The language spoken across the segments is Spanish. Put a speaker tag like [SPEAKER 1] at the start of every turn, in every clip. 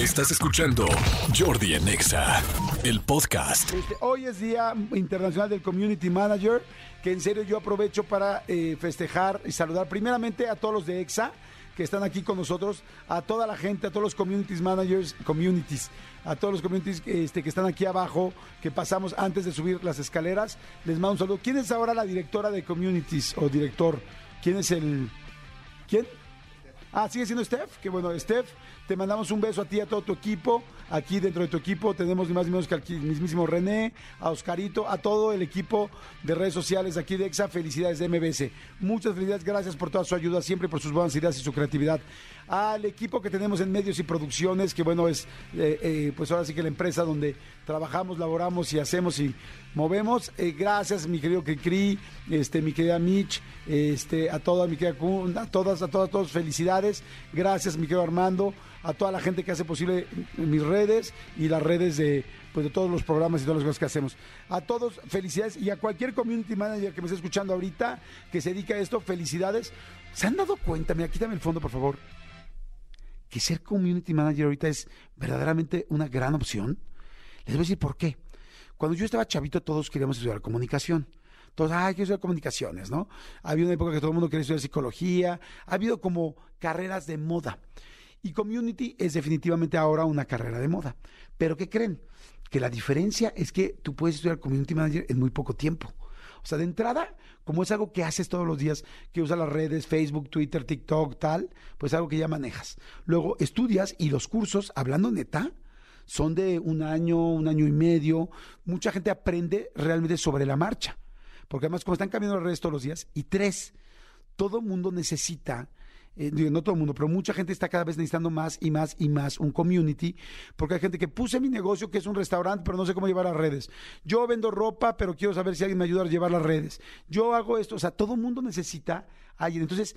[SPEAKER 1] Estás escuchando Jordi en Exa, el podcast.
[SPEAKER 2] Este, hoy es Día Internacional del Community Manager, que en serio yo aprovecho para eh, festejar y saludar primeramente a todos los de EXA que están aquí con nosotros, a toda la gente, a todos los communities managers, communities, a todos los communities este, que están aquí abajo, que pasamos antes de subir las escaleras. Les mando un saludo. ¿Quién es ahora la directora de communities o director? ¿Quién es el... ¿Quién? Ah, sigue siendo Steph. Qué bueno, Steph. Te mandamos un beso a ti y a todo tu equipo. Aquí dentro de tu equipo tenemos ni más ni menos que al mismísimo René, a Oscarito, a todo el equipo de redes sociales aquí de EXA. Felicidades de MBS. Muchas felicidades. Gracias por toda su ayuda, siempre por sus buenas ideas y su creatividad. Al equipo que tenemos en medios y producciones, que bueno, es eh, eh, pues ahora sí que la empresa donde trabajamos, laboramos y hacemos y movemos. Eh, gracias, mi querido Cricri, este, mi querida Mitch, este, a toda mi querida a todas, a todas, todos, felicidades. Gracias, mi querido Armando a toda la gente que hace posible mis redes y las redes de, pues, de todos los programas y todas las cosas que hacemos. A todos, felicidades y a cualquier community manager que me esté escuchando ahorita, que se dedica a esto, felicidades. ¿Se han dado cuenta? Mira, quítame el fondo, por favor. Que ser community manager ahorita es verdaderamente una gran opción. Les voy a decir por qué. Cuando yo estaba chavito, todos queríamos estudiar comunicación. Todos, ay, quiero estudiar comunicaciones, ¿no? Había una época que todo el mundo quería estudiar psicología. Ha habido como carreras de moda. Y community es definitivamente ahora una carrera de moda. Pero ¿qué creen? Que la diferencia es que tú puedes estudiar community manager en muy poco tiempo. O sea, de entrada, como es algo que haces todos los días, que usas las redes, Facebook, Twitter, TikTok, tal, pues algo que ya manejas. Luego estudias y los cursos, hablando neta, son de un año, un año y medio. Mucha gente aprende realmente sobre la marcha. Porque además, como están cambiando las redes todos los días, y tres, todo mundo necesita eh, no todo el mundo, pero mucha gente está cada vez necesitando más y más y más un community, porque hay gente que puse mi negocio que es un restaurante, pero no sé cómo llevar las redes. Yo vendo ropa, pero quiero saber si alguien me ayuda a llevar las redes. Yo hago esto, o sea, todo el mundo necesita a alguien. Entonces,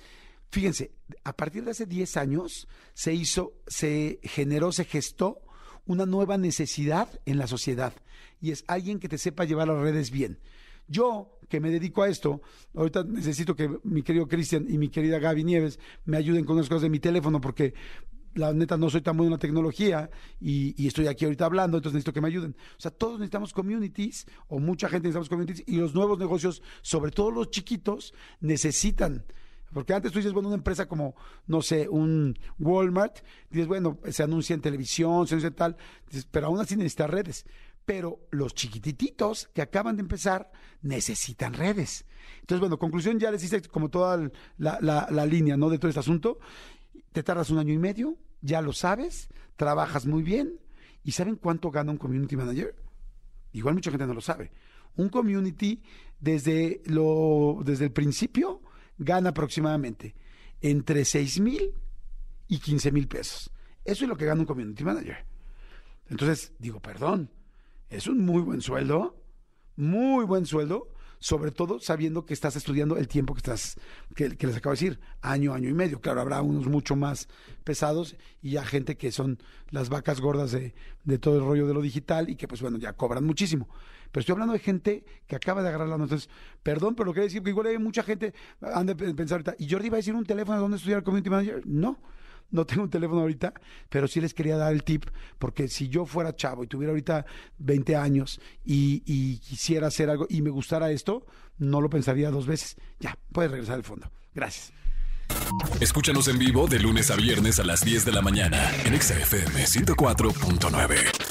[SPEAKER 2] fíjense, a partir de hace 10 años se hizo, se generó, se gestó una nueva necesidad en la sociedad y es alguien que te sepa llevar las redes bien. Yo, que me dedico a esto, ahorita necesito que mi querido Cristian y mi querida Gaby Nieves me ayuden con las cosas de mi teléfono porque la neta no soy tan bueno en la tecnología y, estoy aquí ahorita hablando, entonces necesito que me ayuden. O sea, todos necesitamos communities o mucha gente necesitamos communities y los nuevos negocios, sobre todo los chiquitos, necesitan. Porque antes tú dices, bueno, una empresa como, no sé, un Walmart, dices, bueno, se anuncia en televisión, se anuncia tal, pero aún así necesita redes pero los chiquititos que acaban de empezar necesitan redes. Entonces, bueno, conclusión, ya les hice como toda la, línea, ¿no? De todo este asunto. Te tardas un año y medio, ya lo sabes, trabajas muy bien. ¿Y saben cuánto gana un community manager? Igual mucha gente no lo sabe. Un community, desde, lo, desde el principio, gana aproximadamente entre 6 mil y 15 mil pesos. Eso es lo que gana un community manager. Entonces, digo, perdón, es un muy buen sueldo, muy buen sueldo, sobre todo sabiendo que estás estudiando el tiempo que estás, que, les acabo de decir, año, año y medio. Claro, habrá unos mucho más pesados y ya gente que son las vacas gordas de, de todo el rollo de lo digital y que pues bueno, ya cobran muchísimo. Pero estoy hablando de gente que acaba de agarrar la nota. Perdón, pero lo que decir que igual hay mucha gente, han de pensar ahorita, ¿y Jordi va a decir un teléfono donde estudiar community manager? No no tengo un teléfono ahorita, pero sí les quería dar el tip, porque si yo fuera chavo y tuviera ahorita 20 años y, quisiera hacer algo y me gustara esto, no lo pensaría dos veces. Ya, puedes regresar al fondo. Gracias.
[SPEAKER 1] Escúchanos en vivo de lunes a viernes a las 10 de la mañana en XFM 104.9.